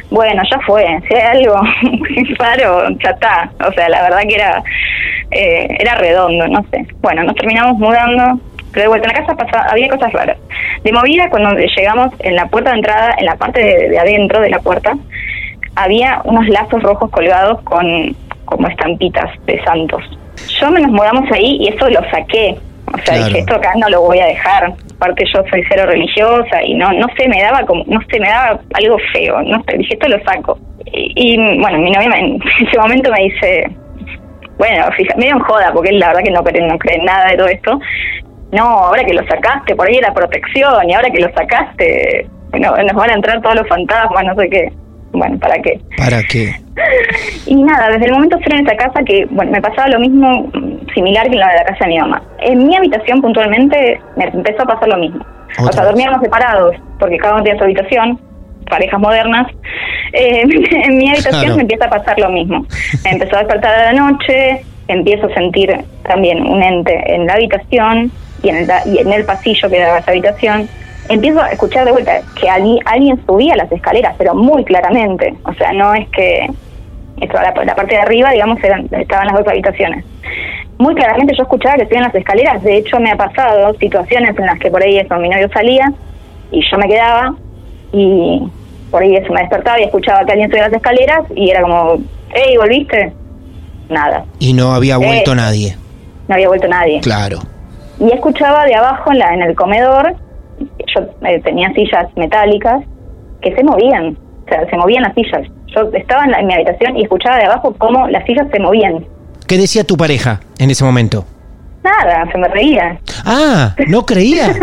Bueno, ya fue. Si hay algo raro, ya está. O sea, la verdad que era, eh, era redondo, no sé. Bueno, nos terminamos mudando. Pero de vuelta en la casa pasaba, había cosas raras. De movida, cuando llegamos en la puerta de entrada, en la parte de, de adentro de la puerta, había unos lazos rojos colgados con como estampitas de santos. Yo me nos mudamos ahí y eso lo saqué. O sea, Claro. dije, esto acá no lo voy a dejar. Aparte yo soy cero religiosa y no no sé, me daba como no sé, me daba algo feo, no sé, dije, esto lo saco. Y, y, bueno, mi novia me- en ese momento me dice, bueno, fija, medio en joda, porque él la verdad que no cree, no cree en nada de todo esto. No, ahora que lo sacaste, por ahí era protección, y ahora que lo sacaste, bueno, nos van a entrar todos los fantasmas, no sé qué. Bueno, ¿para qué? ¿para qué? Y nada, desde el momento cero en esa casa, que bueno, me pasaba lo mismo, mm, similar que en la de la casa de mi mamá. En mi habitación puntualmente me empezó a pasar lo mismo. O sea, dormíamos separados, porque cada uno tenía su habitación, parejas modernas. Eh, en mi habitación Claro. me empieza a pasar lo mismo. Me empezó a despertar a la noche, empiezo a sentir también un ente en la habitación y en el, y en el pasillo que daba esa habitación. Empiezo a escuchar de vuelta que alguien, alguien subía las escaleras, pero muy claramente. O sea, no es que esto, la, la parte de arriba, digamos, eran, estaban las dos habitaciones. Muy claramente yo escuchaba que subían las escaleras, de hecho me ha pasado situaciones en las que por ahí eso, mi novio salía y yo me quedaba y por ahí eso me despertaba y escuchaba que alguien subía las escaleras y era como, hey, ¿volviste? Nada, Y no había vuelto Eh. nadie. no había vuelto nadie. Claro. Y escuchaba de abajo en, la, en el comedor, yo eh, tenía sillas metálicas que se movían, o sea, se movían las sillas. Yo estaba en, la- en mi habitación y escuchaba de abajo cómo las sillas se movían. ¿Qué decía tu pareja en ese momento? Nada, se me reía. Ah, ¿no creía?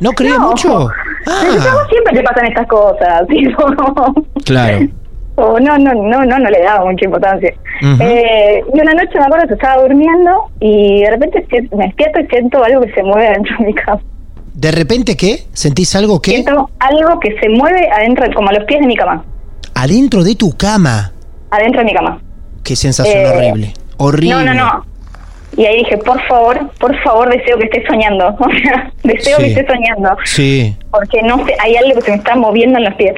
¿No creía No. mucho? Pero Ah, ¿cómo siempre te pasan estas cosas? tipo, claro. O no, no, no, no, no le daba mucha importancia. Eh, y una noche me acuerdo que estaba durmiendo y de repente me despierto y siento algo que se mueve dentro de mi cama. ¿De repente qué? ¿Sentís algo que? Siento algo que se mueve adentro, como a los pies de mi cama. Adentro de tu cama. Adentro de mi cama. Qué sensación Eh, horrible. Horrible. No, no, no. Y ahí dije, por favor, por favor, deseo que esté soñando. O sea, deseo Sí. que esté soñando. Sí. Porque no sé, hay algo que se me está moviendo en los pies.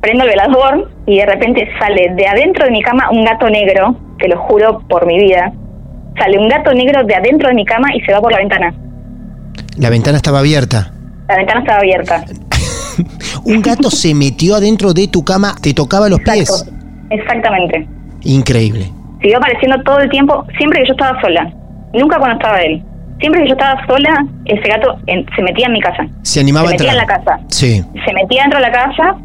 Prendo el velador y de repente sale de adentro de mi cama un gato negro, te lo juro por mi vida. Sale un gato negro de adentro de mi cama y se va por la ventana. La ventana estaba abierta. La ventana estaba abierta. Un gato se metió adentro de tu cama, te tocaba los pies. Exactamente. Increíble. Siguió apareciendo todo el tiempo, siempre que yo estaba sola. Nunca cuando estaba él. Siempre que yo estaba sola, ese gato en- se metía en mi casa. Se animaba se a metía entrar. en la casa. Sí. Se metía dentro de la casa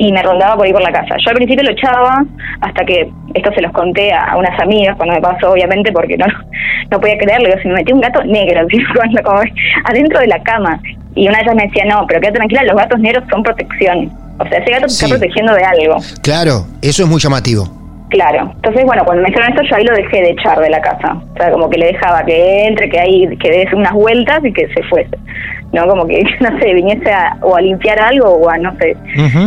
y me rondaba por ahí por la casa. Yo al principio lo echaba hasta que esto se los conté a, unas amigas cuando me pasó, obviamente, porque no no podía creerlo. Digo, se me metió un gato negro así, cuando- como adentro de la cama. Y una de ellas me decía, no, pero quédate tranquila, los gatos negros son protección. O sea, ese gato te Sí. está protegiendo de algo. Claro, eso es muy llamativo. Claro. Entonces, bueno, cuando me dijeron esto, yo ahí lo dejé de echar de la casa. O sea, como que le dejaba que entre, que ahí, que des unas vueltas y que se fuese. No, como que, no sé, viniese a, o a limpiar algo o a, no sé,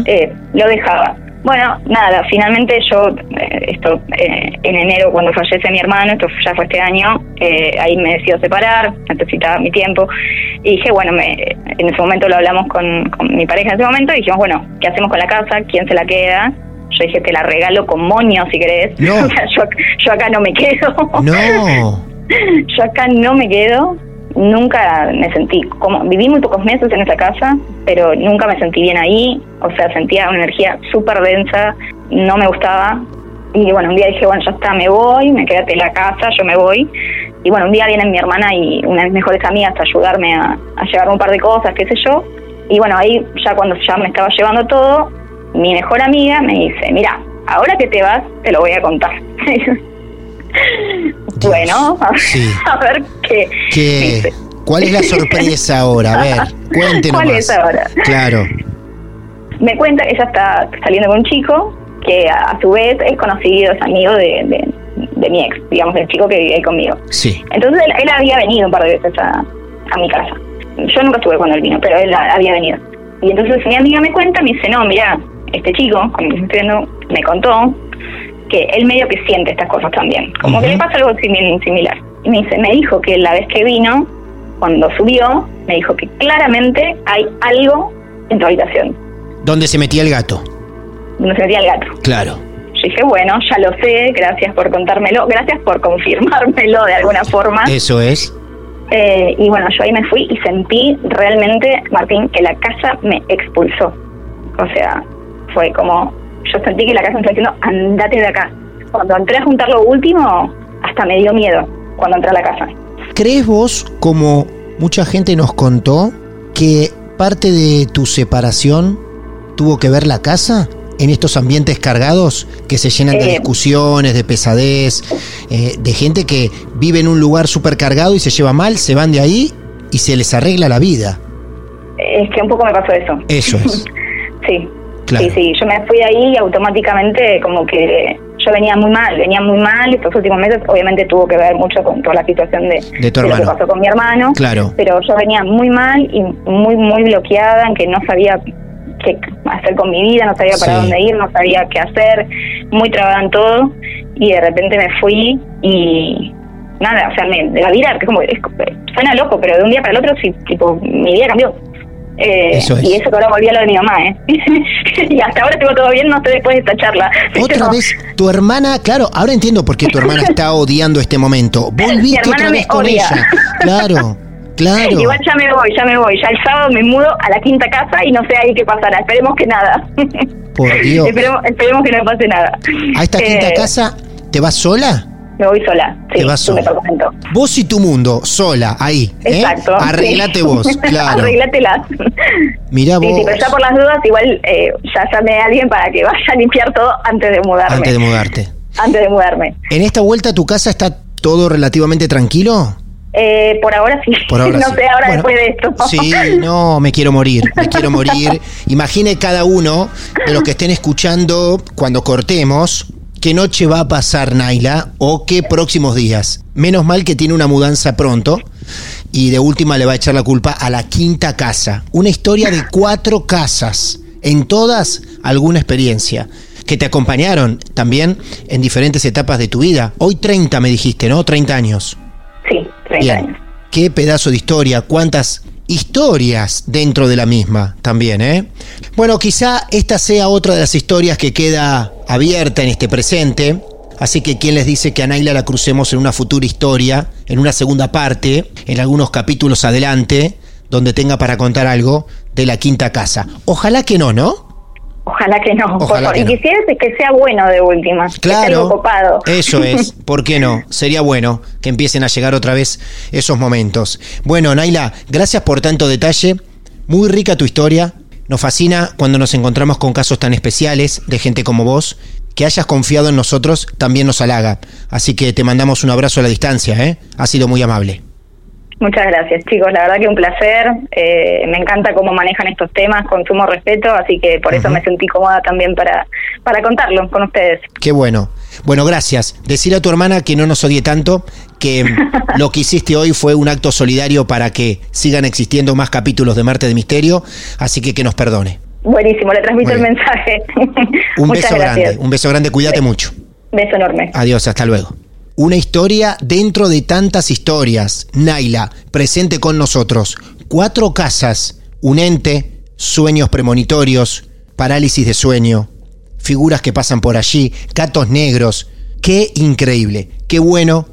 eh, lo dejaba. Bueno, nada, finalmente yo, eh, esto, eh, en enero cuando fallece mi hermano, esto ya fue este año, eh, ahí me decido separar, necesitaba mi tiempo, y dije, bueno, me, en ese momento lo hablamos con, con mi pareja en ese momento, y dijimos, bueno, ¿qué hacemos con la casa? ¿Quién se la queda? Yo dije, te la regalo con moño si querés. No. Yo, yo acá no me quedo. No. Yo acá no me quedo. Nunca me sentí como viví muy pocos meses en esa casa, pero nunca me sentí bien ahí. O sea, sentía una energía súper densa, no me gustaba. Y bueno, un día dije, bueno, ya está, me voy, me quédate en la casa, yo me voy. Y bueno, un día viene mi hermana y una de mis mejores amigas a ayudarme a, a llevar un par de cosas, qué sé yo. Y bueno, ahí ya cuando ya me estaba llevando todo, mi mejor amiga me dice, mira, ahora que te vas, te lo voy a contar. bueno, a, Sí. a ver qué. ¿Qué? ¿Cuál es la sorpresa ahora? A ver, cuéntenos. ¿Cuál es ahora? Claro. Me cuenta que ella está saliendo con un chico que a, su vez es conocido, es amigo de, de, de mi ex, digamos, del chico que vivía ahí conmigo. Sí. Entonces él, él había venido un par de veces a, a mi casa. Yo nunca estuve cuando él vino, pero él a- había venido. Y entonces mi amiga me cuenta, me dice, no, mira, este chico, con el que estoy viendo, me contó que él medio que siente estas cosas también. Como que le pasa algo simil- similar. Y me dice, me dijo que la vez que vino, cuando subió, me dijo que claramente hay algo en tu habitación, ¿Dónde se metía el gato? donde se metía el gato. Claro. Yo dije, bueno, ya lo sé, gracias por contármelo, gracias por confirmármelo de alguna forma. Eso es. Eh, y bueno, yo ahí me fui y sentí realmente, Martín, que la casa me expulsó. O sea, fue como, yo sentí que la casa me estaba diciendo, andate de acá. Cuando entré a juntar lo último, hasta me dio miedo cuando entré a la casa. ¿Crees vos, como mucha gente nos contó, que parte de tu separación tuvo que ver la casa? En estos ambientes cargados que se llenan de Eh. discusiones, de pesadez, eh, de gente que vive en un lugar súper cargado y se lleva mal, se van de ahí y se les arregla la vida. Es que un poco me pasó eso. Eso es. Sí, Claro. sí, sí. Yo me fui ahí y automáticamente como que yo venía muy mal, venía muy mal. Estos últimos meses obviamente tuvo que ver mucho con toda la situación de, De tu lo que pasó con mi hermano. Claro. Pero yo venía muy mal y muy, muy bloqueada en que no sabía qué hacer con mi vida, no sabía para Sí. dónde ir, no sabía qué hacer, muy trabada en todo. Y de repente me fui y nada, o sea, me, la vida, que es como, es, suena loco, pero de un día para el otro, sí, tipo, mi vida cambió. Eh, Eso es. Y eso que ahora volví a lo de mi mamá, ¿eh? y hasta ahora tengo todo bien, no sé después de esta charla. Otra vez, tu hermana, claro, ahora entiendo por qué tu hermana está odiando este momento. Volviste otra vez con odia. ella. Claro, claro. Igual ya me voy, ya me voy. Ya el sábado me mudo a la quinta casa y no sé ahí qué pasará. Esperemos que nada. Por Dios. esperemos, esperemos que no pase nada. A esta Eh, quinta casa, ¿te vas sola? Me voy sola. Sí, Te vas sola. Vos y tu mundo, sola, ahí. ¿eh? Exacto. Arreglate sí. vos, claro. Arreglatelas. Mirá Sí, vos. sí, pero ya por las dudas, igual eh, ya llamé a alguien para que vaya a limpiar todo antes de mudarme. Antes de mudarte. Antes de mudarme. ¿En esta vuelta a tu casa está todo relativamente tranquilo? Eh, por ahora sí. Por ahora no sí. sé ahora Bueno, después de esto. Sí, no, me quiero morir, me quiero morir. Imagine cada uno de los que estén escuchando cuando cortemos qué noche va a pasar Naila o qué próximos días. Menos mal que tiene una mudanza pronto y de última le va a echar la culpa a la quinta casa. Una historia de cuatro casas, en todas alguna experiencia que te acompañaron también en diferentes etapas de tu vida. Hoy 30 me dijiste, ¿no? 30 años. Sí, 30 años. Qué pedazo de historia, cuántas historias dentro de la misma también, ¿eh? Bueno, quizá esta sea otra de las historias que queda abierta en este presente. Así que quién les dice que a Naila la crucemos en una futura historia, en una segunda parte, en algunos capítulos adelante, donde tenga para contar algo de la quinta casa. Ojalá que no, ¿no? Ojalá que no. Ojalá que y no. quisiera que sea bueno de última. Que sea Claro, copado. eso es, ¿por qué no? Sería bueno que empiecen a llegar otra vez esos momentos. Bueno, Naila, gracias por tanto detalle, muy rica tu historia, nos fascina cuando nos encontramos con casos tan especiales de gente como vos, que hayas confiado en nosotros también nos halaga, así que te mandamos un abrazo a la distancia, ¿eh? Ha sido muy amable. Muchas gracias, chicos. La verdad que un placer. Eh, me encanta cómo manejan estos temas con sumo respeto, así que por eso me sentí cómoda también para, para contarlo con ustedes. Qué bueno. Bueno, gracias. Decir a tu hermana que no nos odie tanto, que lo que hiciste hoy fue un acto solidario para que sigan existiendo más capítulos de Marte de Misterio, así que que nos perdone. Buenísimo, le transmito el mensaje. Un Muchas beso gracias. grande, un beso grande, cuídate mucho. Beso enorme. Adiós, hasta luego. Una historia dentro de tantas historias. Naila, presente con nosotros. Cuatro casas, un ente, sueños premonitorios, parálisis de sueño, figuras que pasan por allí, gatos negros. Qué increíble, qué bueno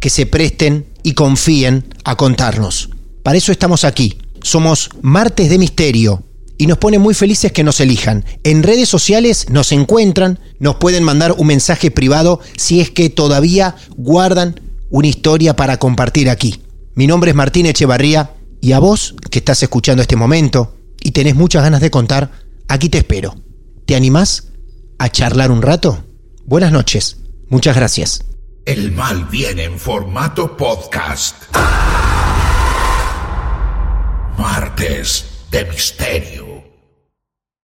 que se presten y confíen a contarnos. Para eso estamos aquí. Somos Martes de Misterio y nos pone muy felices que nos elijan. En redes sociales nos encuentran, nos pueden mandar un mensaje privado si es que todavía guardan una historia para compartir aquí. Mi nombre es Martín Echevarría y a vos que estás escuchando este momento y tenés muchas ganas de contar, aquí te espero. ¿Te animás a charlar un rato? Buenas noches. Muchas gracias. El mal viene en formato podcast. Martes de Misterio.